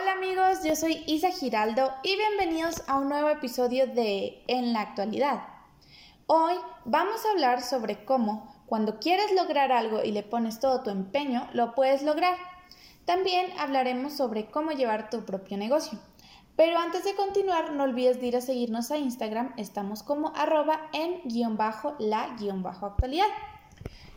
Hola amigos, yo soy Isa Giraldo y bienvenidos a un nuevo episodio de En la actualidad. Hoy vamos a hablar sobre cómo cuando quieres lograr algo y le pones todo tu empeño, lo puedes lograr. También hablaremos sobre cómo llevar tu propio negocio. Pero antes de continuar, no olvides de ir a seguirnos a Instagram, estamos como arroba en guion bajo la guion bajo actualidad.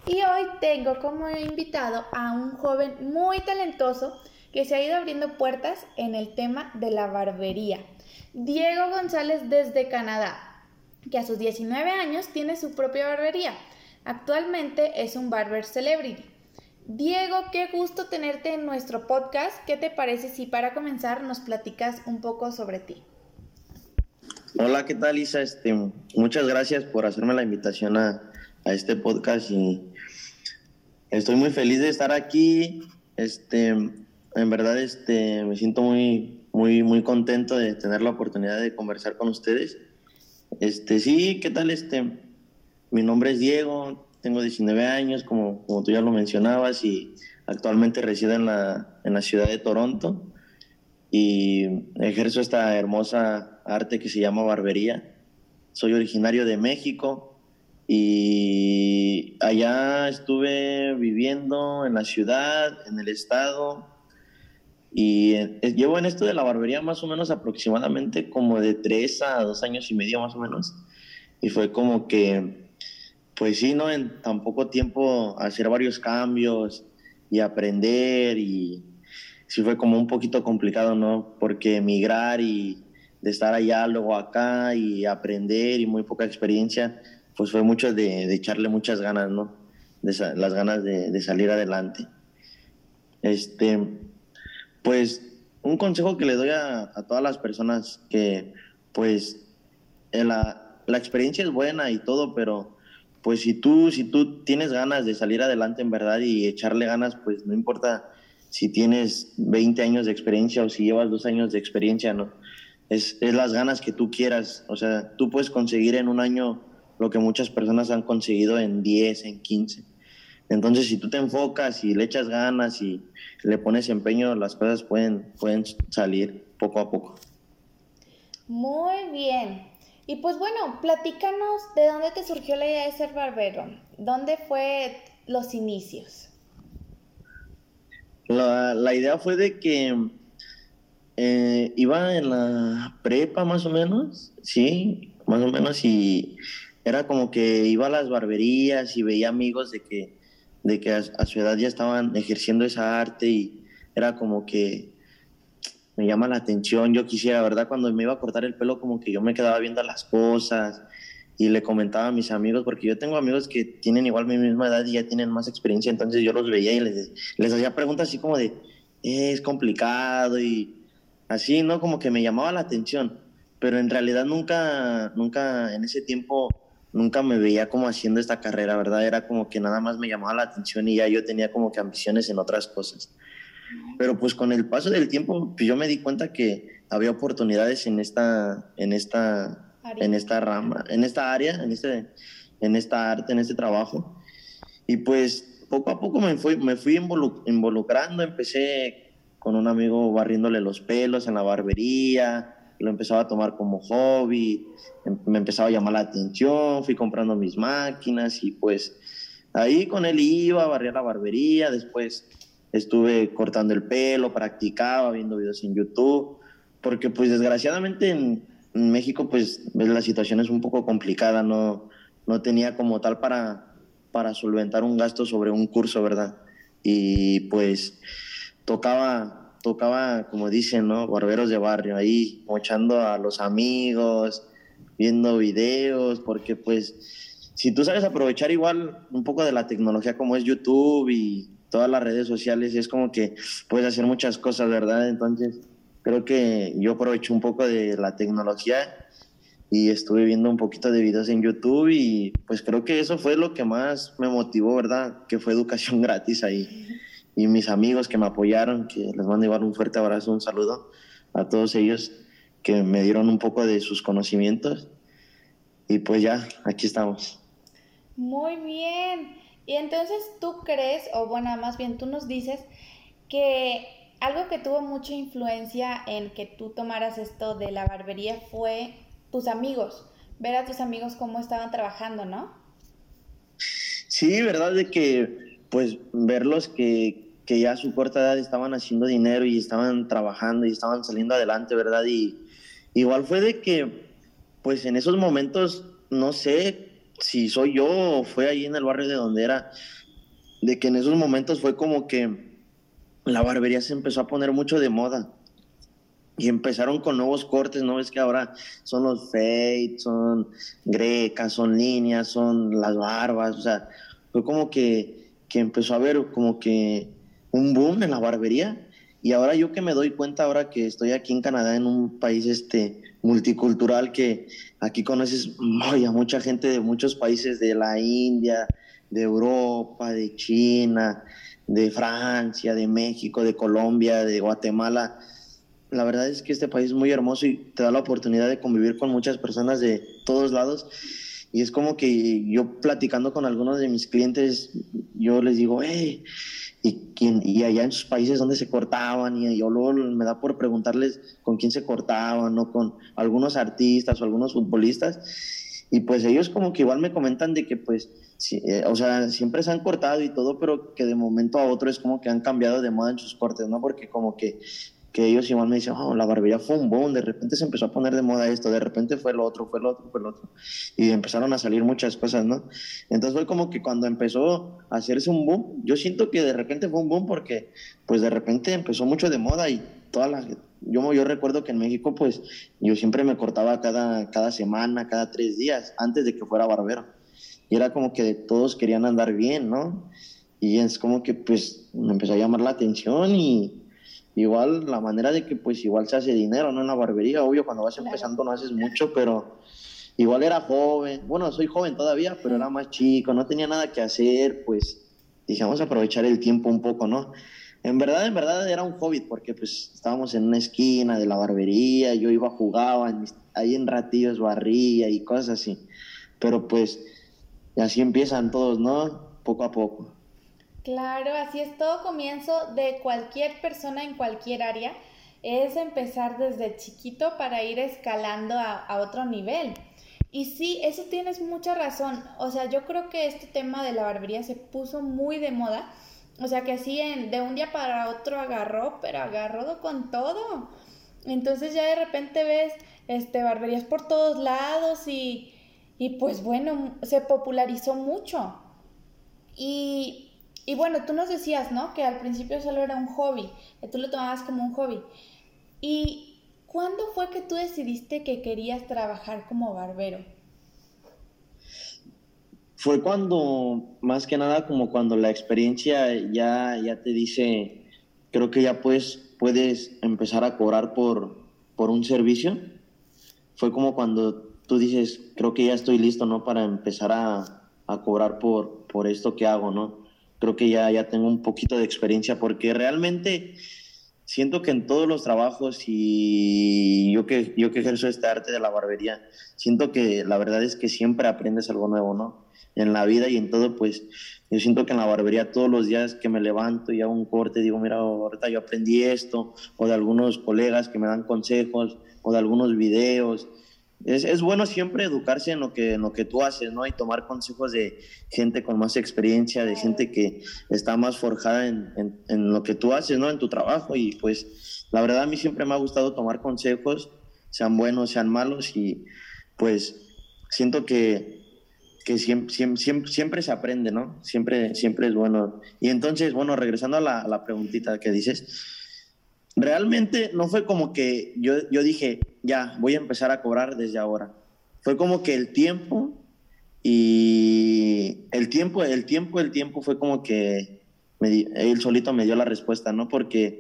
Y hoy tengo como invitado a un joven muy talentoso que se ha ido abriendo puertas en el tema de la barbería. Diego González desde Canadá, que a sus 19 años tiene su propia barbería. Actualmente es un barber celebrity. Diego, qué gusto tenerte en nuestro podcast. ¿Qué te parece si para comenzar nos platicas un poco sobre ti? Hola, ¿qué tal, Isa? Este, muchas gracias por hacerme la invitación a, a este podcast y estoy muy feliz de estar aquí. Este, en verdad este, me siento muy, muy, muy contento de tener la oportunidad de conversar con ustedes. Este, sí, ¿qué tal? Este, mi nombre es Diego, tengo 19 años, como, como tú ya lo mencionabas, y actualmente resido en la, en la ciudad de Toronto y ejerzo esta hermosa arte que se llama barbería. Soy originario de México y allá estuve viviendo en la ciudad, en el estado, y eh, llevo en esto de la barbería más o menos aproximadamente como de tres a dos años y medio más o menos. Y fue como que, pues sí, ¿no? En tan poco tiempo hacer varios cambios y aprender y sí fue como un poquito complicado, ¿no? Porque emigrar y de estar allá, luego acá y aprender y muy poca experiencia, pues fue mucho de, de echarle muchas ganas, ¿no? De las ganas de, de salir adelante. Este, pues un consejo que le doy a, todas las personas que pues la, la, experiencia es buena y todo, pero pues si tú, si tú tienes ganas de salir adelante en verdad y echarle ganas, pues no importa si tienes 20 años de experiencia o si llevas dos años de experiencia, ¿no? Es, es las ganas que tú quieras. O sea, tú puedes conseguir en un año lo que muchas personas han conseguido en 10, en 15. Entonces, si tú te enfocas y le echas ganas y le pones empeño, las cosas pueden, pueden salir poco a poco. Muy bien. Y pues bueno, platícanos de dónde te surgió la idea de ser barbero. ¿Dónde fue los inicios? La, la idea fue de que eh, iba en la prepa más o menos, sí, más o menos, y era como que iba a las barberías y veía amigos de que de que a, su edad ya estaban ejerciendo esa arte y era como que me llama la atención, yo quisiera, ¿verdad? Cuando me iba a cortar el pelo como que yo me quedaba viendo las cosas y le comentaba a mis amigos, porque yo tengo amigos que tienen igual mi misma edad y ya tienen más experiencia, entonces yo los veía y les, les hacía preguntas así como de, es complicado y así, ¿no? Como que me llamaba la atención, pero en realidad nunca, nunca en ese tiempo nunca me veía como haciendo esta carrera, ¿verdad? Era como que nada más me llamaba la atención y ya yo tenía como que ambiciones en otras cosas. Pero pues con el paso del tiempo, pues yo me di cuenta que había oportunidades en esta, en esta, en esta rama, en esta área, en, este, en esta arte, en este trabajo. Y pues poco a poco me fui, me fui involucrando, empecé con un amigo barriéndole los pelos en la barbería, lo empezaba a tomar como hobby, em, me empezaba a llamar la atención, fui comprando mis máquinas y pues ahí con él iba, barría la barbería, después estuve cortando el pelo, practicaba, viendo videos en YouTube, porque pues desgraciadamente en, México pues la situación es un poco complicada, no, no tenía como tal para, para solventar un gasto sobre un curso, ¿verdad? Y pues tocaba tocaba, como dicen, ¿no? Barberos de barrio, ahí mochando a los amigos, viendo videos, porque pues si tú sabes aprovechar igual un poco de la tecnología como es YouTube y todas las redes sociales, es como que puedes hacer muchas cosas, ¿verdad? Entonces, creo que yo aprovecho un poco de la tecnología y estuve viendo un poquito de videos en YouTube y pues creo que eso fue lo que más me motivó, ¿verdad? Que fue educación gratis ahí y mis amigos que me apoyaron, que les mando igual un fuerte abrazo, un saludo a todos ellos que me dieron un poco de sus conocimientos. Y pues ya, aquí estamos. Muy bien. Y entonces tú crees, o bueno, más bien tú nos dices, que algo que tuvo mucha influencia en que tú tomaras esto de la barbería fue tus amigos, ver a tus amigos cómo estaban trabajando, ¿no? Sí, verdad de que pues verlos que, que ya a su corta edad estaban haciendo dinero y estaban trabajando y estaban saliendo adelante, ¿verdad? Y igual fue de que pues en esos momentos, no sé si soy yo o fue ahí en el barrio de donde era, de que en esos momentos fue como que la barbería se empezó a poner mucho de moda. Y empezaron con nuevos cortes, ¿no? Es que ahora son los fade, son grecas, son líneas, son las barbas, o sea, fue como que, que empezó a haber como que un boom en la barbería. Y ahora yo que me doy cuenta, ahora que estoy aquí en Canadá, en un país este, multicultural, que aquí conoces a mucha gente de muchos países, de la India, de Europa, de China, de Francia, de México, de Colombia, de Guatemala. La verdad es que este país es muy hermoso y te da la oportunidad de convivir con muchas personas de todos lados. Y es como que yo platicando con algunos de mis clientes, yo les digo, hey, y, y allá en sus países donde se cortaban, y yo luego me da por preguntarles con quién se cortaban, ¿no? Con algunos artistas o algunos futbolistas. Y pues ellos como que igual me comentan de que pues eh, o sea, siempre se han cortado y todo, pero que de momento a otro es como que han cambiado de moda en sus cortes, ¿no? Porque como que, que ellos igual me dicen, oh, la barbería fue un boom, de repente se empezó a poner de moda esto, de repente fue lo otro, fue lo otro, fue lo otro. Y empezaron a salir muchas cosas, ¿no? Entonces fue como que cuando empezó a hacerse un boom, yo siento que de repente fue un boom porque pues de repente empezó mucho de moda y toda la yo, yo recuerdo que en México, pues, yo siempre me cortaba cada, cada semana, cada tres días, antes de que fuera barbero y era como que todos querían andar bien, ¿no? Y es como que pues me empezó a llamar la atención y igual la manera de que pues igual se hace dinero, ¿no? En la barbería, obvio, cuando vas empezando no haces mucho, pero igual era joven, bueno, soy joven todavía, pero era más chico, no tenía nada que hacer, pues dije, vamos a aprovechar el tiempo un poco, ¿no? En verdad, en verdad era un hobby, porque pues estábamos en una esquina de la barbería, yo iba, jugaba, ahí en ratillos barría y cosas así, pero pues así empiezan todos, ¿no? Poco a poco. Claro, así es todo comienzo de cualquier persona en cualquier área. Es empezar desde chiquito para ir escalando a, otro nivel. Y sí, eso tienes mucha razón. O sea, yo creo que este tema de la barbería se puso muy de moda. O sea, que así de un día para otro agarró, pero agarró con todo. Entonces ya de repente ves este, barberías por todos lados y, y pues bueno, se popularizó mucho. Y, y, bueno, tú nos decías, ¿no? Que al principio solo era un hobby, que tú lo tomabas como un hobby. ¿Y cuándo fue que tú decidiste que querías trabajar como barbero? Fue cuando, más que nada, como cuando la experiencia ya, ya te dice, creo que ya pues puedes empezar a cobrar por, por un servicio. Fue como cuando tú dices, creo que ya estoy listo, ¿no? Para empezar a, a cobrar por, por esto que hago, ¿no? Creo que ya, ya tengo un poquito de experiencia porque realmente siento que en todos los trabajos y yo que, yo que ejerzo este arte de la barbería, siento que la verdad es que siempre aprendes algo nuevo, ¿no? En la vida y en todo, pues yo siento que en la barbería todos los días que me levanto y hago un corte, digo, mira, ahorita yo aprendí esto, o de algunos colegas que me dan consejos, o de algunos videos, es, es, bueno siempre educarse en lo, que, en lo que tú haces, ¿no? Y tomar consejos de gente con más experiencia, de gente que está más forjada en, en, lo que tú haces, ¿no? En tu trabajo. Y pues la verdad a mí siempre me ha gustado tomar consejos, sean buenos, sean malos, y pues siento que, que siempre, siempre, siempre, se aprende, ¿no? Siempre, siempre es bueno. Y entonces, bueno, regresando a la, a la preguntita que dices, realmente no fue como que yo, yo dije, ya, voy a empezar a cobrar desde ahora. Fue como que el tiempo y el tiempo, el tiempo, el tiempo fue como que él solito me dio la respuesta, ¿no? Porque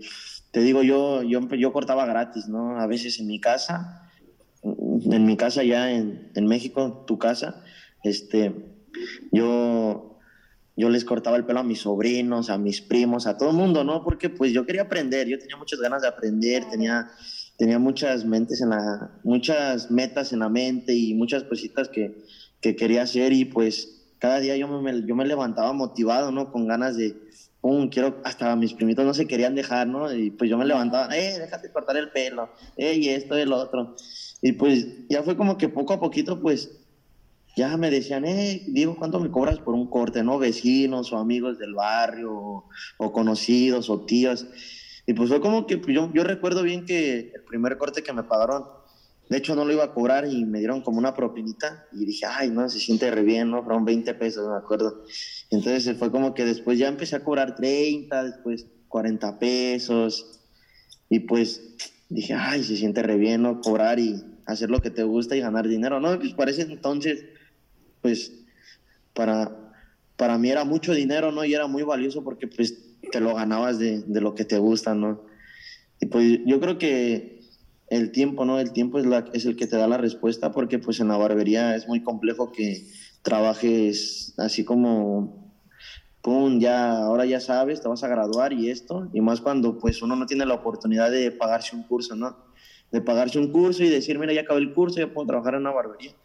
te digo, yo, yo, yo cortaba gratis, ¿no? A veces en mi casa, en mi casa ya en, en México, tu casa, este, yo yo les cortaba el pelo a mis sobrinos, a mis primos, a todo el mundo, ¿no? Porque pues yo quería aprender, yo tenía muchas ganas de aprender, tenía, tenía muchas mentes en la, muchas metas en la mente y muchas cositas que, que quería hacer y pues cada día yo me, yo me levantaba motivado, ¿no? Con ganas de, pum, quiero, hasta mis primitos no se querían dejar, ¿no? Y pues yo me levantaba, eh, déjate cortar el pelo, eh, y esto y el otro. Y pues ya fue como que poco a poquito, pues ya me decían, eh, digo, ¿cuánto me cobras por un corte, no? Vecinos o amigos del barrio, o, conocidos, o tíos. Y pues fue como que pues, yo, yo recuerdo bien que el primer corte que me pagaron, de hecho no lo iba a cobrar y me dieron como una propinita y dije, ay, no, se siente re bien, ¿no? Fueron 20 pesos, me acuerdo. Entonces fue como que después ya empecé a cobrar 30, después 40 pesos y pues dije, ay, se siente re bien, ¿no? Cobrar y hacer lo que te gusta y ganar dinero, ¿no? Pues parece entonces pues para, para mí era mucho dinero, ¿no? Y era muy valioso porque pues te lo ganabas de, de lo que te gusta, ¿no? Y pues yo creo que el tiempo, ¿no? El tiempo es, la, es el que te da la respuesta porque pues en la barbería es muy complejo que trabajes así como, pum, ya, ahora ya sabes, te vas a graduar y esto, y más cuando pues uno no tiene la oportunidad de pagarse un curso, ¿no? De pagarse un curso y decir, mira, ya acabé el curso, ya puedo trabajar en una barbería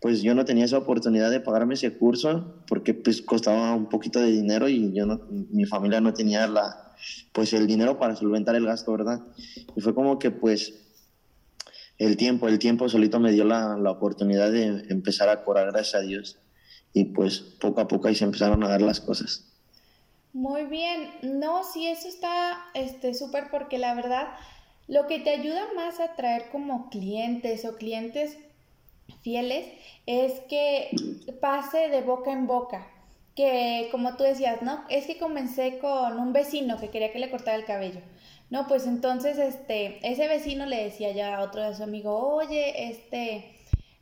pues yo no tenía esa oportunidad de pagarme ese curso porque pues costaba un poquito de dinero y yo no, mi familia no tenía la, pues el dinero para solventar el gasto, ¿verdad? Y fue como que pues el tiempo, el tiempo solito me dio la, la oportunidad de empezar a cobrar, gracias a Dios. Y pues poco a poco ahí se empezaron a dar las cosas. Muy bien, no, sí, eso está este súper porque la verdad lo que te ayuda más a traer como clientes o clientes fieles es que pase de boca en boca. Que como tú decías, ¿no? Es que comencé con un vecino que quería que le cortara el cabello. No, pues entonces este, ese vecino le decía ya a otro de su amigo, oye, este,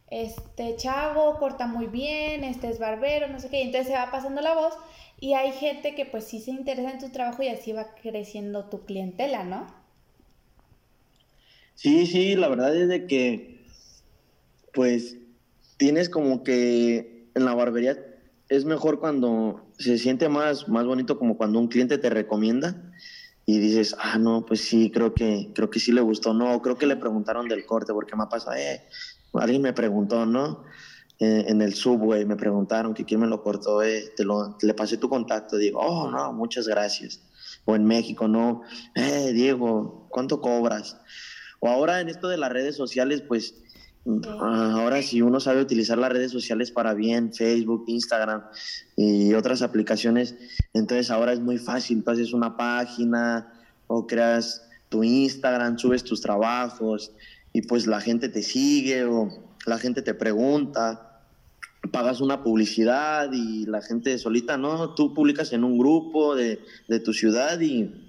este chavo corta muy bien, este es barbero, no sé qué. entonces se va pasando la voz y hay gente que pues sí se interesa en tu trabajo y así va creciendo tu clientela, ¿no? Sí, sí, la verdad es de que pues tienes como que en la barbería es mejor cuando se siente más, más bonito como cuando un cliente te recomienda y dices, ah, no, pues sí, creo que, creo que sí le gustó, no, creo que le preguntaron del corte, porque me ha pasado, eh, alguien me preguntó, ¿no? Eh, en el subway me preguntaron que quién me lo cortó, eh, te lo, le pasé tu contacto, digo, oh, no, muchas gracias. O en México, no, eh, Diego, ¿cuánto cobras? O ahora en esto de las redes sociales, pues ahora si uno sabe utilizar las redes sociales para bien, Facebook, Instagram y otras aplicaciones, entonces ahora es muy fácil. Tú haces una página o creas tu Instagram, subes tus trabajos y pues la gente te sigue o la gente te pregunta, pagas una publicidad y la gente solita, ¿no? Tú publicas en un grupo de, de tu ciudad y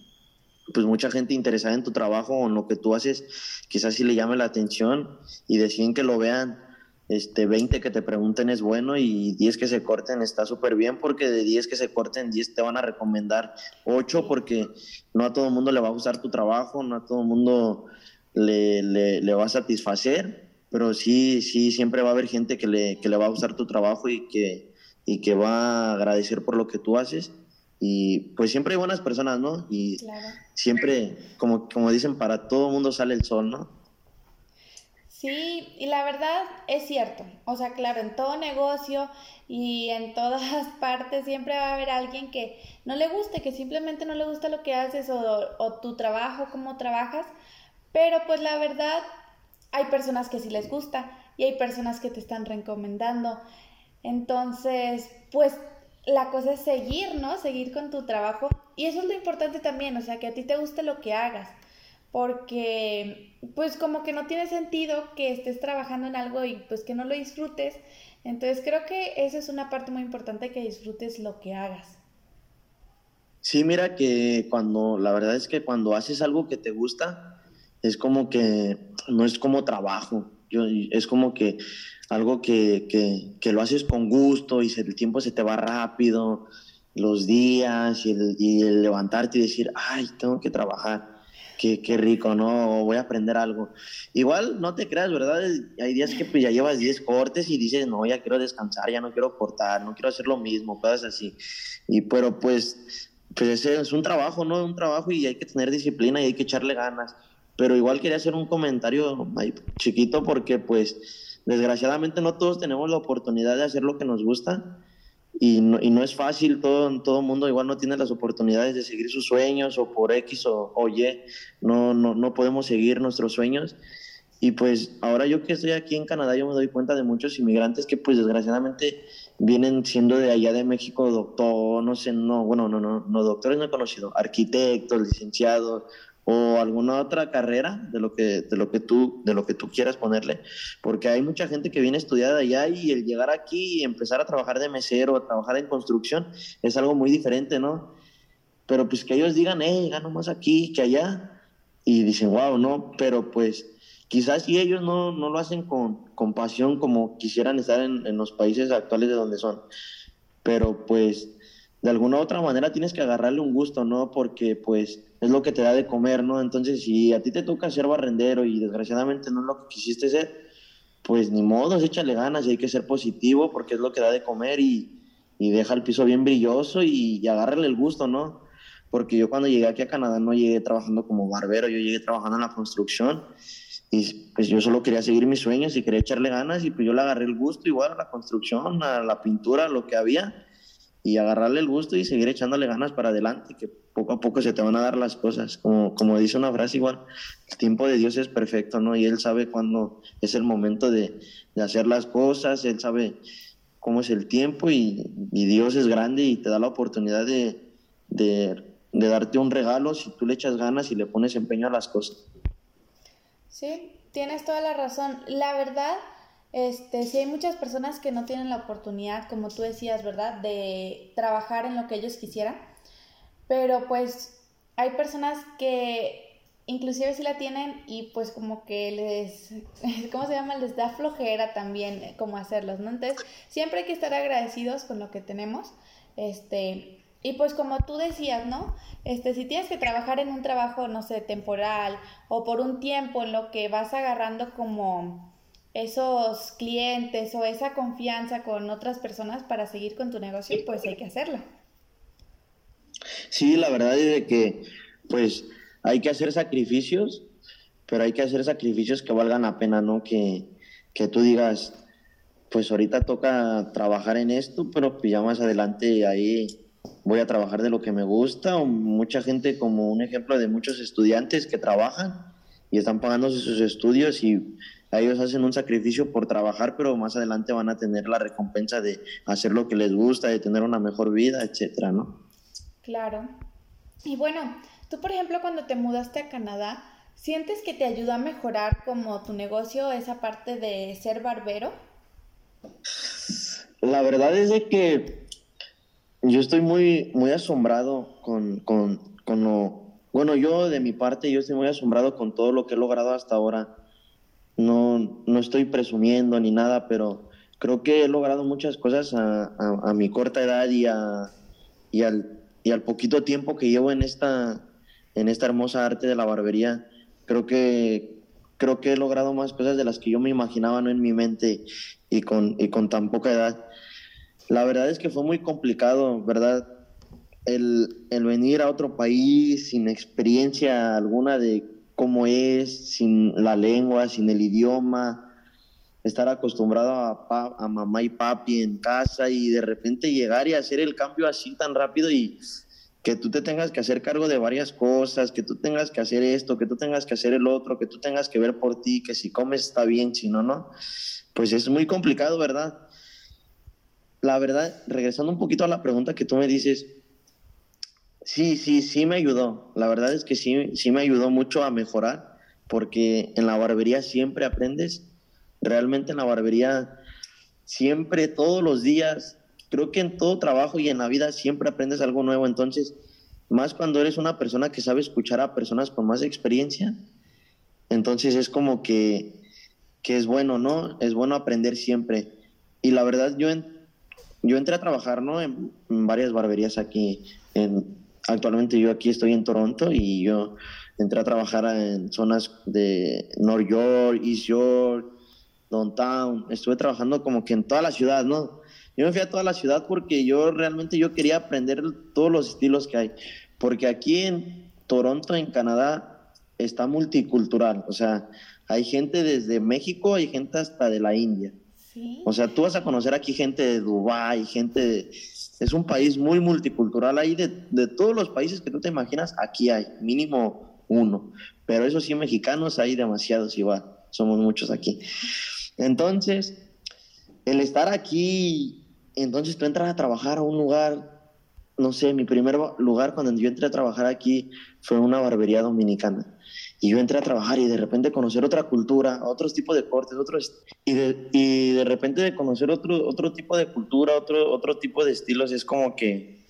pues mucha gente interesada en tu trabajo o en lo que tú haces, quizás sí le llame la atención y deciden que lo vean. Este, 20 que te pregunten es bueno y 10 que se corten está súper bien porque de 10 que se corten, 10 te van a recomendar 8 porque no a todo el mundo le va a gustar tu trabajo, no a todo el mundo le, le, va a satisfacer, pero sí, sí, siempre va a haber gente que le, que le va a gustar tu trabajo y que, y que va a agradecer por lo que tú haces y pues siempre hay buenas personas, ¿no? Y siempre, como, como dicen, para todo mundo sale el sol, ¿no? Sí, y la verdad es cierto. O sea, claro, en todo negocio y en todas partes siempre va a haber alguien que no le guste, que simplemente no le gusta lo que haces o, o tu trabajo, cómo trabajas. Pero pues la verdad, hay personas que sí les gusta y hay personas que te están recomendando. Entonces, pues la cosa es seguir, ¿no? Seguir con tu trabajo. Y eso es lo importante también, o sea, que a ti te guste lo que hagas. Porque, pues como que no tiene sentido que estés trabajando en algo y pues que no lo disfrutes. Entonces creo que esa es una parte muy importante, que disfrutes lo que hagas. Sí, mira que cuando, la verdad es que cuando haces algo que te gusta, es como que no es como trabajo. Yo, es como que algo que, que, lo haces con gusto y el tiempo se te va rápido, los días y el, levantarte y decir, ay, tengo que trabajar, qué, qué, rico, ¿no? Voy a aprender algo. Igual, no te creas, ¿verdad? Hay días que pues, ya llevas 10 cortes y dices, no, ya quiero descansar, ya no quiero cortar, no quiero hacer lo mismo, cosas así. Y pero pues, pues es un trabajo, ¿no? Un trabajo y hay que tener disciplina y hay que echarle ganas. Pero igual quería hacer un comentario chiquito porque pues desgraciadamente no todos tenemos la oportunidad de hacer lo que nos gusta y no, y no es fácil, todo, todo mundo igual no tiene las oportunidades de seguir sus sueños o por X o, o Y, no, no, no podemos seguir nuestros sueños. Y pues ahora yo que estoy aquí en Canadá, yo me doy cuenta de muchos inmigrantes que pues desgraciadamente vienen siendo de allá de México doctor, no sé, no, bueno, no, no, no doctores no he conocido, arquitectos, licenciados o alguna otra carrera de lo que de lo que tú de lo que tú quieras ponerle, porque hay mucha gente que viene estudiada allá y el llegar aquí y empezar a trabajar de mesero, a trabajar en construcción es algo muy diferente, ¿no? Pero pues que ellos digan, "Eh, gano más aquí que allá." Y dicen, "Wow, no", pero pues quizás si ellos no, no lo hacen con, con, pasión como quisieran estar en, en, los países actuales de donde son. Pero pues de alguna otra manera tienes que agarrarle un gusto, ¿no? Porque pues es lo que te da de comer, ¿no? Entonces si a ti te toca ser barrendero y desgraciadamente no es lo que quisiste ser, pues ni modo, échale ganas y hay que ser positivo porque es lo que da de comer y, y deja el piso bien brilloso y, y agárrale el gusto, ¿no? Porque yo cuando llegué aquí a Canadá no llegué trabajando como barbero, yo llegué trabajando en la construcción y pues yo solo quería seguir mis sueños y quería echarle ganas y pues yo le agarré el gusto igual a la construcción, a la pintura, a lo que había y agarrarle el gusto y seguir echándole ganas para adelante, que poco a poco se te van a dar las cosas. Como, como dice una frase igual, el tiempo de Dios es perfecto, ¿no? Y Él sabe cuándo es el momento de, de hacer las cosas, Él sabe cómo es el tiempo y, Dios es grande y te da la oportunidad de, de, de darte un regalo si tú le echas ganas y le pones empeño a las cosas. Sí, tienes toda la razón. La verdad, este, sí hay muchas personas que no tienen la oportunidad, como tú decías, ¿verdad?, de trabajar en lo que ellos quisieran. Pero pues hay personas que inclusive sí la tienen y pues como que les, ¿cómo se llama? Les da flojera también como hacerlos, ¿no? Entonces, siempre hay que estar agradecidos con lo que tenemos. Este, y pues como tú decías, ¿no? Este, si tienes que trabajar en un trabajo, no sé, temporal o por un tiempo en lo que vas agarrando como esos clientes o esa confianza con otras personas para seguir con tu negocio, pues hay que hacerlo. Sí, la verdad es que pues hay que hacer sacrificios, pero hay que hacer sacrificios que valgan la pena, ¿no? Que, que tú digas, pues ahorita toca trabajar en esto, pero pues ya más adelante ahí voy a trabajar de lo que me gusta, o mucha gente como un ejemplo de muchos estudiantes que trabajan y están pagando sus estudios y ellos hacen un sacrificio por trabajar, pero más adelante van a tener la recompensa de hacer lo que les gusta, de tener una mejor vida, etcétera, ¿no? Claro. Y bueno, tú por ejemplo cuando te mudaste a Canadá, ¿sientes que te ayudó a mejorar como tu negocio esa parte de ser barbero? La verdad es de que yo estoy muy, muy asombrado con, con, con, lo... Bueno, yo de mi parte, yo estoy muy asombrado con todo lo que he logrado hasta ahora. No, no estoy presumiendo ni nada, pero creo que he logrado muchas cosas a, a, mi corta edad y, a, y, al, y al poquito tiempo que llevo en esta, en esta hermosa arte de la barbería. Creo que, creo que he logrado más cosas de las que yo me imaginaba ¿no? en mi mente y con, y con tan poca edad. La verdad es que fue muy complicado, ¿verdad? El, el, venir a otro país sin experiencia alguna de cómo es, sin la lengua, sin el idioma, estar acostumbrado a, pa, a mamá y papi en casa y de repente llegar y hacer el cambio así tan rápido y que tú te tengas que hacer cargo de varias cosas, que tú tengas que hacer esto, que tú tengas que hacer el otro, que tú tengas que ver por ti, que si comes está bien, si no, no. Pues es muy complicado, ¿verdad? la verdad, regresando un poquito a la pregunta que tú me dices, sí, sí, sí me ayudó. La verdad es que sí, sí me ayudó mucho a mejorar, porque en la barbería siempre aprendes. Realmente en la barbería siempre, todos los días, creo que en todo trabajo y en la vida siempre aprendes algo nuevo. Entonces, más cuando eres una persona que sabe escuchar a personas con más experiencia, entonces es como que, que es bueno, ¿no? Es bueno aprender siempre. Y la verdad, yo en, yo entré a trabajar ¿no? en, en varias barberías aquí. En, actualmente yo aquí estoy en Toronto y yo entré a trabajar en zonas de North York, East York, Downtown. Estuve trabajando como que en toda la ciudad, ¿no? Yo me fui a toda la ciudad porque yo realmente yo quería aprender todos los estilos que hay. Porque aquí en Toronto, en Canadá, está multicultural. O sea, hay gente desde México, hay gente hasta de la India. O sea, tú vas a conocer aquí gente de Dubái, gente de... Es un país muy multicultural. Ahí de, de todos los países que tú te imaginas, aquí hay mínimo uno. Pero eso sí, mexicanos hay demasiados igual. Somos muchos aquí. Entonces, el estar aquí, entonces tú entras a trabajar a un lugar, no sé, mi primer lugar cuando yo entré a trabajar aquí fue una barbería dominicana. Y yo entré a trabajar y de repente conocer otra cultura, otros tipos de cortes, otros, y de, y de repente de conocer otro, otro tipo de cultura, otro, otro tipo de estilos, es como que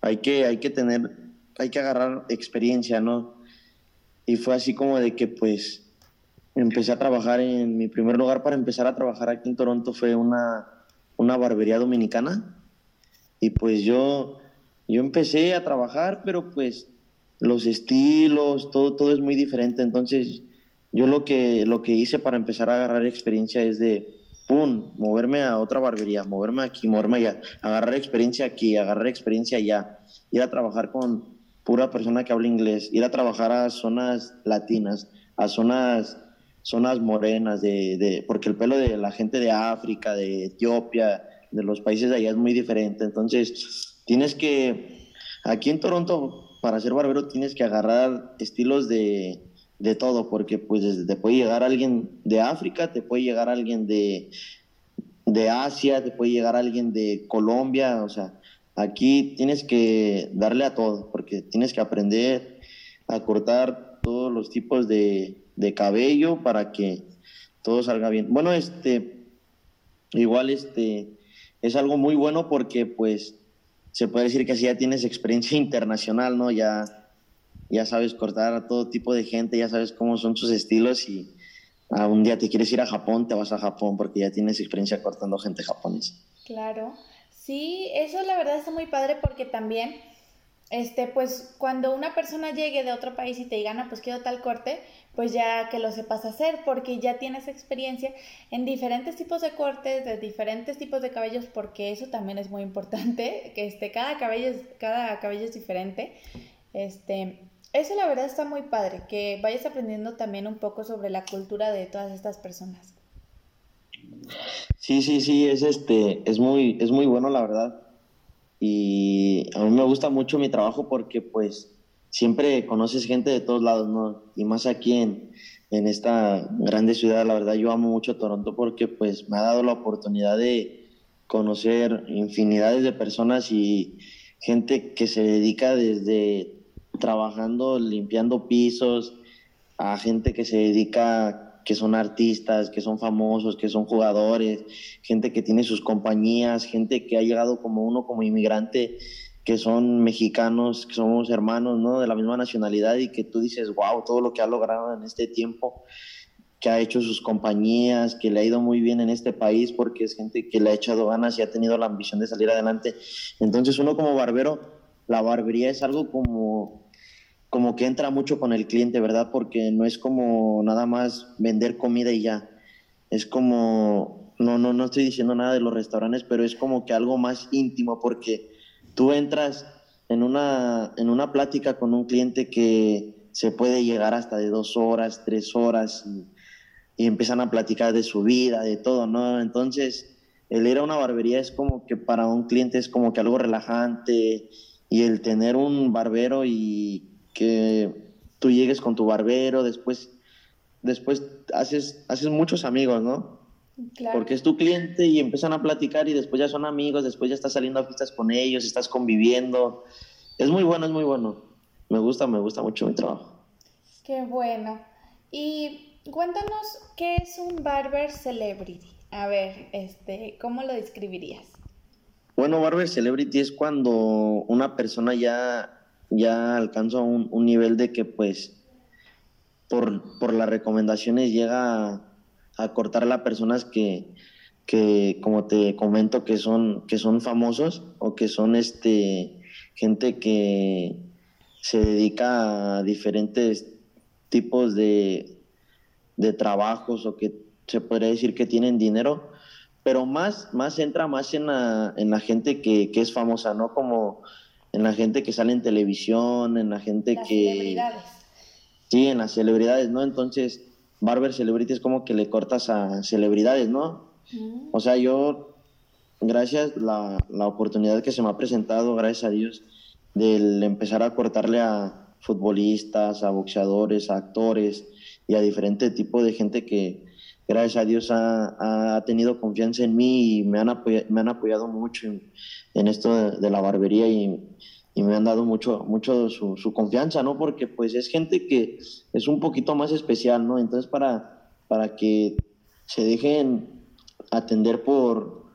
hay que, hay que tener, hay que agarrar experiencia, ¿no? Y fue así como de que pues empecé a trabajar en mi primer lugar para empezar a trabajar aquí en Toronto fue una, una barbería dominicana. Y pues yo, yo empecé a trabajar, pero pues los estilos, todo, todo es muy diferente. Entonces, yo lo que, lo que hice para empezar a agarrar experiencia es de, pum, moverme a otra barbería, moverme aquí, moverme allá, agarrar experiencia aquí, agarrar experiencia allá, ir a trabajar con pura persona que habla inglés, ir a trabajar a zonas latinas, a zonas, zonas morenas, de, de, porque el pelo de la gente de África, de Etiopía, de los países de allá es muy diferente. Entonces, tienes que, aquí en Toronto, para ser barbero tienes que agarrar estilos de, de todo, porque pues te puede llegar alguien de África, te puede llegar alguien de, de Asia, te puede llegar alguien de Colombia, o sea, aquí tienes que darle a todo, porque tienes que aprender a cortar todos los tipos de, de cabello para que todo salga bien. Bueno, este, igual este, es algo muy bueno porque pues se puede decir que así ya tienes experiencia internacional, ¿no? Ya, ya sabes cortar a todo tipo de gente, ya sabes cómo son sus estilos y a un día te quieres ir a Japón, te vas a Japón porque ya tienes experiencia cortando gente japonesa. Claro, sí, eso la verdad está muy padre porque también, este, pues cuando una persona llegue de otro país y te diga, no, pues quiero tal corte, pues ya que lo sepas hacer, porque ya tienes experiencia en diferentes tipos de cortes, de diferentes tipos de cabellos, porque eso también es muy importante, que este, cada, cabello es, cada cabello es diferente. Este, eso la verdad está muy padre, que vayas aprendiendo también un poco sobre la cultura de todas estas personas. Sí, sí, sí, es este, es muy, es muy bueno la verdad. Y a mí me gusta mucho mi trabajo porque pues siempre conoces gente de todos lados, ¿no? Y más aquí en, en esta grande ciudad, la verdad yo amo mucho Toronto porque pues me ha dado la oportunidad de conocer infinidades de personas y gente que se dedica desde trabajando, limpiando pisos, a gente que se dedica, que son artistas, que son famosos, que son jugadores, gente que tiene sus compañías, gente que ha llegado como uno como inmigrante que son mexicanos, que somos hermanos, ¿no? De la misma nacionalidad y que tú dices, wow, todo lo que ha logrado en este tiempo, que ha hecho sus compañías, que le ha ido muy bien en este país porque es gente que le ha echado ganas y ha tenido la ambición de salir adelante. Entonces uno como barbero, la barbería es algo como como que entra mucho con el cliente, ¿verdad? Porque no es como nada más vender comida y ya. Es como, no, no, no estoy diciendo nada de los restaurantes, pero es como que algo más íntimo porque tú entras en una, en una plática con un cliente que se puede llegar hasta de dos horas, tres horas y, empiezan a platicar de su vida, de todo, ¿no? Entonces, el ir a una barbería es como que para un cliente es como que algo relajante y el tener un barbero y que tú llegues con tu barbero, después, después haces, haces muchos amigos, ¿no? Porque es tu cliente y empiezan a platicar y después ya son amigos, después ya estás saliendo a fiestas con ellos, estás conviviendo. Es muy bueno, es muy bueno. Me gusta, me gusta mucho mi trabajo. Qué bueno. Y cuéntanos, ¿qué es un barber celebrity? A ver, este, ¿cómo lo describirías? Bueno, barber celebrity es cuando una persona ya, ya alcanza un, un nivel de que pues por, por las recomendaciones llega a cortar a personas que, que, como te comento, que son, que son famosos o que son este, gente que se dedica a diferentes tipos de, de trabajos o que se podría decir que tienen dinero, pero más, más entra más en la, en la gente que, que es famosa, ¿no? Como en la gente que sale en televisión, en la gente que... Celebridades. Sí, en las celebridades, ¿no? Entonces, Barber Celebrity es como que le cortas a celebridades, ¿no? O sea, yo, gracias la, la oportunidad que se me ha presentado, gracias a Dios, del empezar a cortarle a futbolistas, a boxeadores, a actores y a diferente tipo de gente que, gracias a Dios, ha, ha tenido confianza en mí y me han, apoyado, me han apoyado mucho en, esto de, la barbería y, y, me han dado mucho, mucho su, su, confianza, ¿no? Porque pues es gente que es un poquito más especial, ¿no? Entonces para, para que se dejen atender por,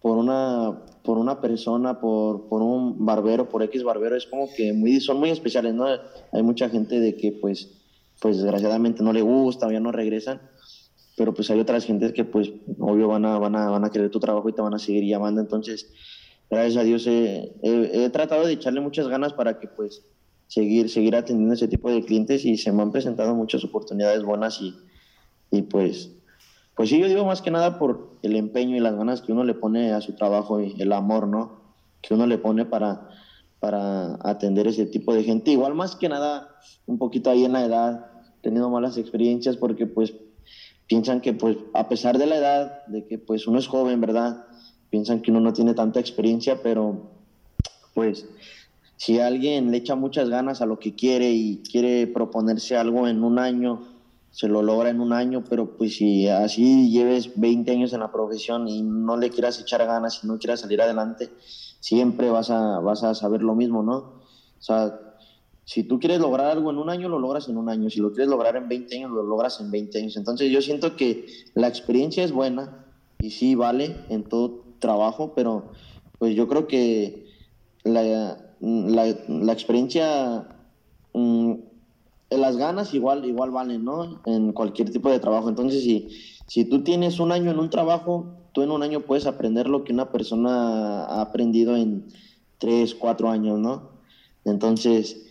por una por una persona, por, por un barbero, por X barbero, es como que muy, son muy especiales, ¿no? Hay mucha gente de que pues, pues desgraciadamente no le gusta o ya no regresan, pero pues hay otras gentes que pues obvio van a, van a, van a querer tu trabajo y te van a seguir llamando, entonces gracias a Dios he, tratado de echarle muchas ganas para que pues seguir, seguir atendiendo ese tipo de clientes y se me han presentado muchas oportunidades buenas y, y pues pues sí, yo digo más que nada por el empeño y las ganas que uno le pone a su trabajo y el amor, ¿no? Que uno le pone para, para atender ese tipo de gente. Igual más que nada, un poquito ahí en la edad, teniendo malas experiencias porque pues piensan que pues a pesar de la edad, de que pues uno es joven, ¿verdad? Piensan que uno no tiene tanta experiencia, pero pues si alguien le echa muchas ganas a lo que quiere y quiere proponerse algo en un año, se lo logra en un año, pero pues si así lleves 20 años en la profesión y no le quieras echar ganas y no quieras salir adelante, siempre vas a, vas a saber lo mismo, ¿no? O sea, si tú quieres lograr algo en un año, lo logras en un año. Si lo quieres lograr en 20 años, lo logras en 20 años. Entonces yo siento que la experiencia es buena y sí vale en todo trabajo, pero pues yo creo que la, la, experiencia... Mmm, las ganas igual, igual valen, ¿no? En cualquier tipo de trabajo. Entonces, si, si tú tienes un año en un trabajo, tú en un año puedes aprender lo que una persona ha aprendido en tres, cuatro años, ¿no? Entonces,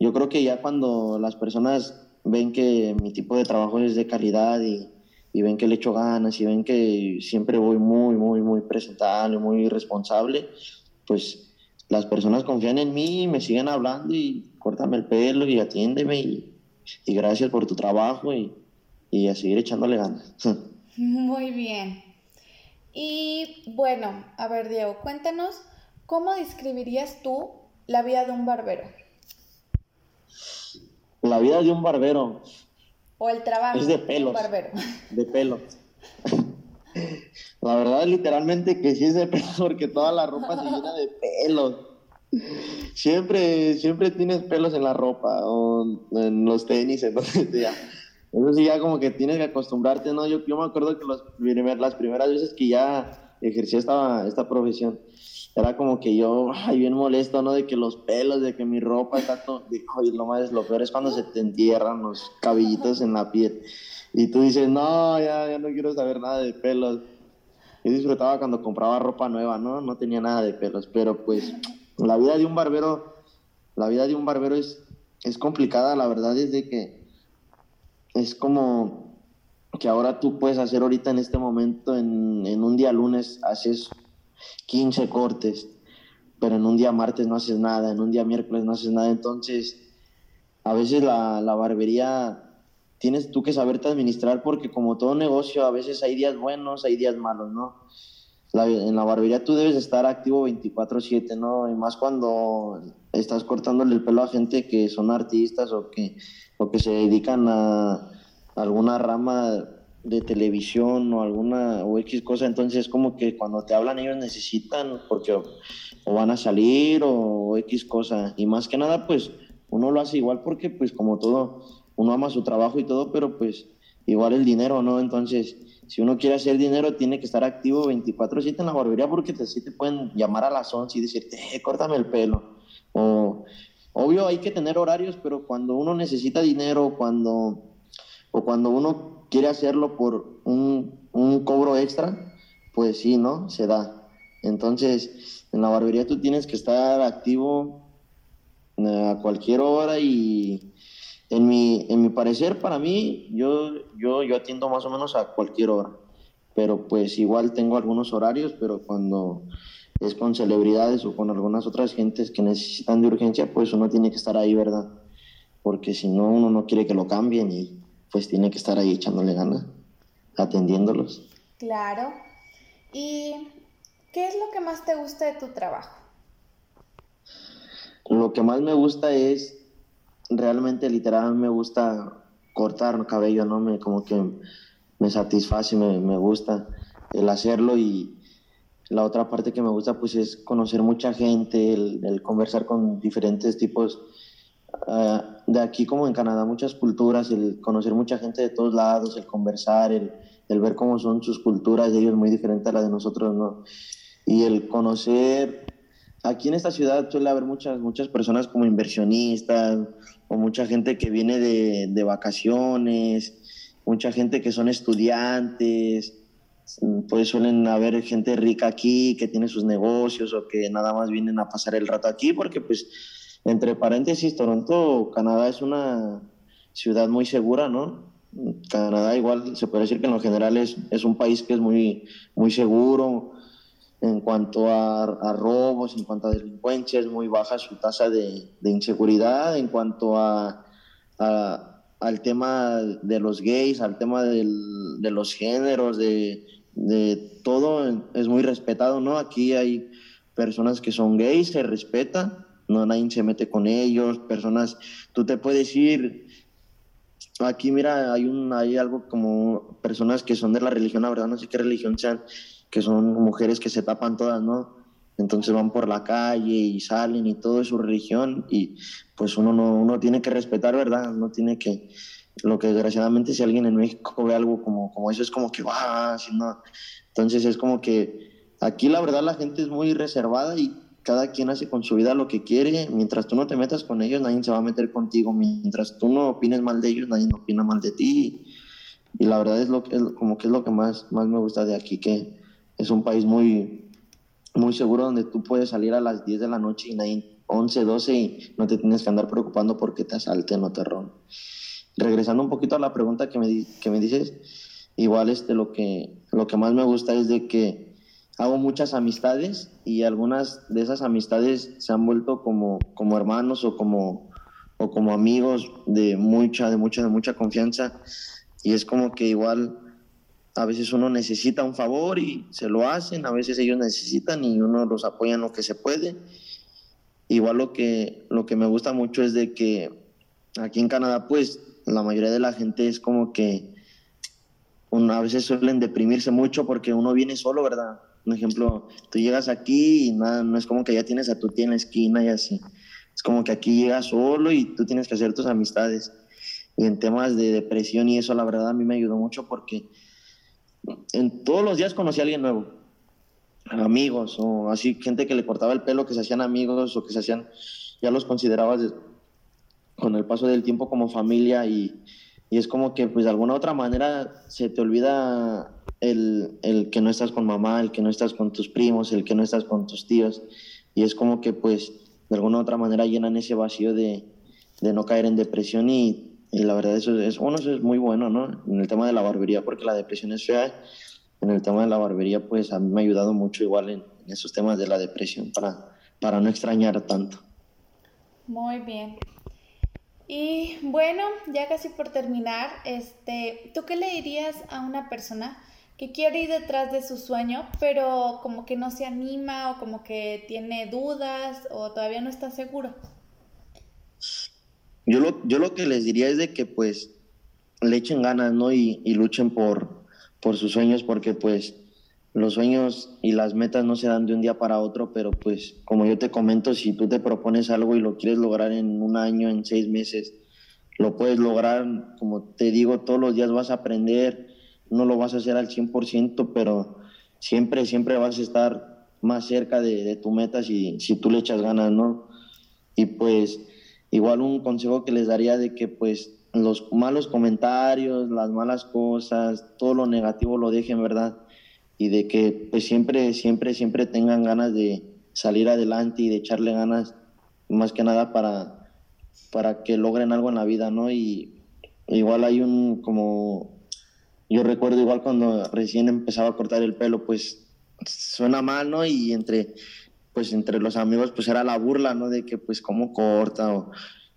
yo creo que ya cuando las personas ven que mi tipo de trabajo es de calidad y, ven que le echo ganas y ven que siempre voy muy, muy, muy presentable, muy responsable, pues las personas confían en mí y me siguen hablando y córtame el pelo y atiéndeme y, y gracias por tu trabajo y, y a seguir echándole ganas. Muy bien. Y bueno, a ver Diego, cuéntanos, ¿cómo describirías tú la vida de un barbero? La vida de un barbero. O el trabajo es de pelos, un barbero. De pelo. La verdad, literalmente que sí es de pelos porque toda la ropa se llena de pelos siempre, siempre tienes pelos en la ropa o en los tenis, entonces ya. Eso sí, ya como que tienes que acostumbrarte, ¿no? Yo, yo me acuerdo que los las primeras veces que ya ejercí esta, esta profesión, era como que yo, ay, bien molesto, ¿no? De que los pelos, de que mi ropa está todo... Oye, lo más, lo peor es cuando se te entierran los cabellitos en la piel. Y tú dices, no, ya, ya no quiero saber nada de pelos. Yo disfrutaba cuando compraba ropa nueva, ¿no? No tenía nada de pelos, pero pues la vida de un barbero, la vida de un barbero es, es complicada, la verdad es de que es como que ahora tú puedes hacer ahorita en este momento, en, en un día lunes haces 15 cortes, pero en un día martes no haces nada, en un día miércoles no haces nada, entonces a veces la, la barbería tienes tú que saberte administrar porque como todo negocio a veces hay días buenos, hay días malos, ¿no? en la barbería tú debes estar activo 24/7, ¿no? Y más cuando estás cortándole el pelo a gente que son artistas o que, o que se dedican a alguna rama de televisión o alguna o X cosa, entonces como que cuando te hablan ellos necesitan porque o, van a salir o, X cosa y más que nada pues uno lo hace igual porque pues como todo uno ama su trabajo y todo, pero pues igual el dinero, ¿no? Entonces si uno quiere hacer dinero, tiene que estar activo 24-7 en la barbería porque te, te pueden llamar a las 11 y decirte, eh, córtame el pelo. O, obvio, hay que tener horarios, pero cuando uno necesita dinero cuando, o cuando uno quiere hacerlo por un, cobro extra, pues sí, ¿no? Se da. Entonces, en la barbería tú tienes que estar activo eh, a cualquier hora y en mi, en mi parecer, para mí, yo, yo, yo atiendo más o menos a cualquier hora, pero pues igual tengo algunos horarios, pero cuando es con celebridades o con algunas otras gentes que necesitan de urgencia, pues uno tiene que estar ahí, ¿verdad? Porque si no, uno no quiere que lo cambien y pues tiene que estar ahí echándole ganas, atendiéndolos. Claro. ¿Y qué es lo que más te gusta de tu trabajo? Lo que más me gusta es, realmente literal, me gusta cortar cabello, ¿no? Me, como que me satisface, me, me gusta el hacerlo y la otra parte que me gusta pues es conocer mucha gente, el, conversar con diferentes tipos ah, de aquí como en Canadá, muchas culturas, el conocer mucha gente de todos lados, el conversar, el, el ver cómo son sus culturas de ellos muy diferente a la de nosotros, ¿no? Y el conocer aquí en esta ciudad suele haber muchas, muchas personas como inversionistas o mucha gente que viene de, de vacaciones, mucha gente que son estudiantes, pues suelen haber gente rica aquí que tiene sus negocios o que nada más vienen a pasar el rato aquí porque pues entre paréntesis Toronto, Canadá es una ciudad muy segura, ¿no? Canadá igual se puede decir que en lo general es, es un país que es muy, muy seguro, en cuanto a, robos, en cuanto a delincuencia, es muy baja su tasa de, inseguridad, en cuanto a, al tema de los gays, al tema de los géneros, de, de todo, es muy respetado, ¿no? Aquí hay personas que son gays, se respeta, no nadie se mete con ellos, personas, tú te puedes ir, aquí mira, hay, un, hay algo como personas que son de la religión, la verdad no sé qué religión sean, que son mujeres que se tapan todas, ¿no? Entonces van por la calle y salen y todo es su religión y pues uno no uno tiene que respetar, ¿verdad? No tiene que lo que desgraciadamente si alguien en México ve algo como, como eso es como que va, no. Entonces es como que aquí la verdad la gente es muy reservada y cada quien hace con su vida lo que quiere. Mientras tú no te metas con ellos, nadie se va a meter contigo. Mientras tú no opines mal de ellos, nadie opina mal de ti. Y la verdad es lo que como que es lo que más, más me gusta de aquí, que es un país muy, muy seguro donde tú puedes salir a las 10 de la noche y nadie 11, 12 y no te tienes que andar preocupando porque te asalten o te roben. Regresando un poquito a la pregunta que me, que me dices, igual este, lo, que, lo que más me gusta es de que hago muchas amistades y algunas de esas amistades se han vuelto como, como hermanos o como, o como amigos de mucha, de mucha, de mucha confianza. Y es como que igual a veces uno necesita un favor y se lo hacen, a veces ellos necesitan y uno los apoya en lo que se puede. Igual lo que, lo que me gusta mucho es de que aquí en Canadá pues la mayoría de la gente es como que a veces suelen deprimirse mucho porque uno viene solo, ¿verdad? Por ejemplo, tú llegas aquí y nada, no es como que ya tienes a tu tía en la esquina y así. Es como que aquí llegas solo y tú tienes que hacer tus amistades. Y en temas de depresión y eso, la verdad, a mí me ayudó mucho porque en todos los días conocí a alguien nuevo, amigos o así, gente que le cortaba el pelo, que se hacían amigos o que se hacían, ya los considerabas con el paso del tiempo como familia y, y, es como que pues de alguna otra manera se te olvida el, el, que no estás con mamá, el que no estás con tus primos, el que no estás con tus tíos y es como que pues de alguna otra manera llenan ese vacío de, de no caer en depresión y, la verdad eso es, bueno, eso es muy bueno, ¿no? En el tema de la barbería, porque la depresión es fea, en el tema de la barbería, pues a mí me ha ayudado mucho igual en, esos temas de la depresión para, para no extrañar tanto. Muy bien. Y bueno, ya casi por terminar, este, ¿tú qué le dirías a una persona que quiere ir detrás de su sueño, pero como que no se anima o como que tiene dudas o todavía no está seguro? Yo lo, yo lo que les diría es de que pues le echen ganas, ¿no? Y, y luchen por, por sus sueños, porque pues los sueños y las metas no se dan de un día para otro, pero pues como yo te comento, si tú te propones algo y lo quieres lograr en un año, en seis meses, lo puedes lograr, como te digo, todos los días vas a aprender, no lo vas a hacer al 100%, pero siempre, siempre vas a estar más cerca de, tu meta si, si tú le echas ganas, ¿no? Y pues igual un consejo que les daría de que pues los malos comentarios, las malas cosas, todo lo negativo lo dejen, ¿verdad? Y de que pues siempre, siempre, siempre tengan ganas de salir adelante y de echarle ganas, más que nada para, para que logren algo en la vida, ¿no? Y igual hay un, como, yo recuerdo igual cuando recién empezaba a cortar el pelo, pues suena mal, ¿no? Y entre pues entre los amigos pues era la burla, ¿no? De que pues cómo corta o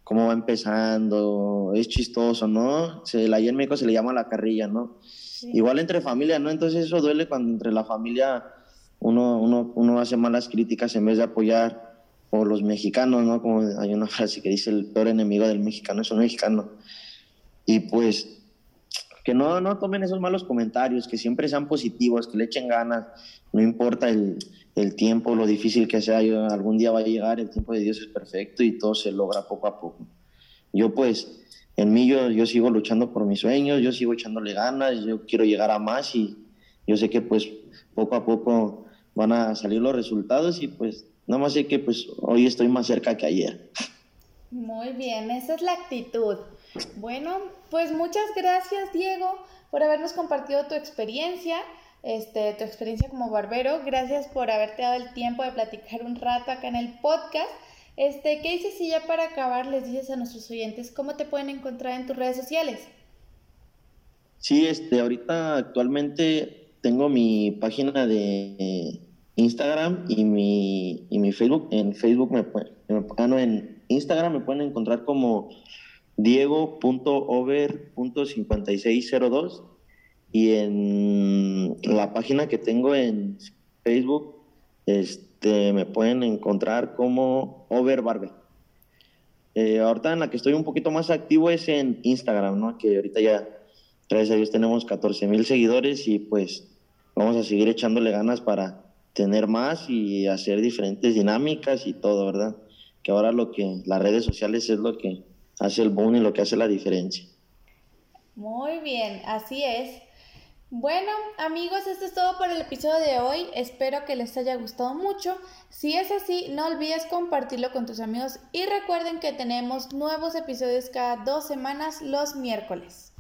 cómo va empezando, es chistoso, ¿no? Se, ahí en México se le llama la carrilla, ¿no? Igual entre familia, ¿no? Entonces eso duele cuando entre la familia uno, uno, uno hace malas críticas en vez de apoyar, o los mexicanos, ¿no? Como hay una frase que dice el peor enemigo del mexicano es un mexicano. Y pues que no, no tomen esos malos comentarios, que siempre sean positivos, que le echen ganas, no importa el, el tiempo, lo difícil que sea, algún día va a llegar, el tiempo de Dios es perfecto y todo se logra poco a poco. Yo pues, en mí yo, yo sigo luchando por mis sueños, yo sigo echándole ganas, yo quiero llegar a más y yo sé que pues poco a poco van a salir los resultados y pues nada más sé que pues hoy estoy más cerca que ayer. Muy bien, esa es la actitud. Bueno, pues muchas gracias Diego por habernos compartido tu experiencia, este, tu experiencia como barbero. Gracias por haberte dado el tiempo de platicar un rato acá en el podcast. Este, ¿qué dices si ya para acabar les dices a nuestros oyentes cómo te pueden encontrar en tus redes sociales? Sí, este, ahorita actualmente tengo mi página de Instagram y mi, y mi Facebook. En Facebook me ah, no, en Instagram me pueden encontrar como diego.over.5602 y en la página que tengo en Facebook este, me pueden encontrar como Over Barber. Eh, ahorita en la que estoy un poquito más activo es en Instagram, ¿no? que ahorita ya, gracias a Dios, tenemos 14 mil seguidores y pues vamos a seguir echándole ganas para tener más y hacer diferentes dinámicas y todo, ¿verdad? Que ahora lo que las redes sociales es lo que hace el boom y lo que hace la diferencia. Muy bien, así es. Bueno, amigos, esto es todo por el episodio de hoy. Espero que les haya gustado mucho. Si es así, no olvides compartirlo con tus amigos y recuerden que tenemos nuevos episodios cada dos semanas los miércoles.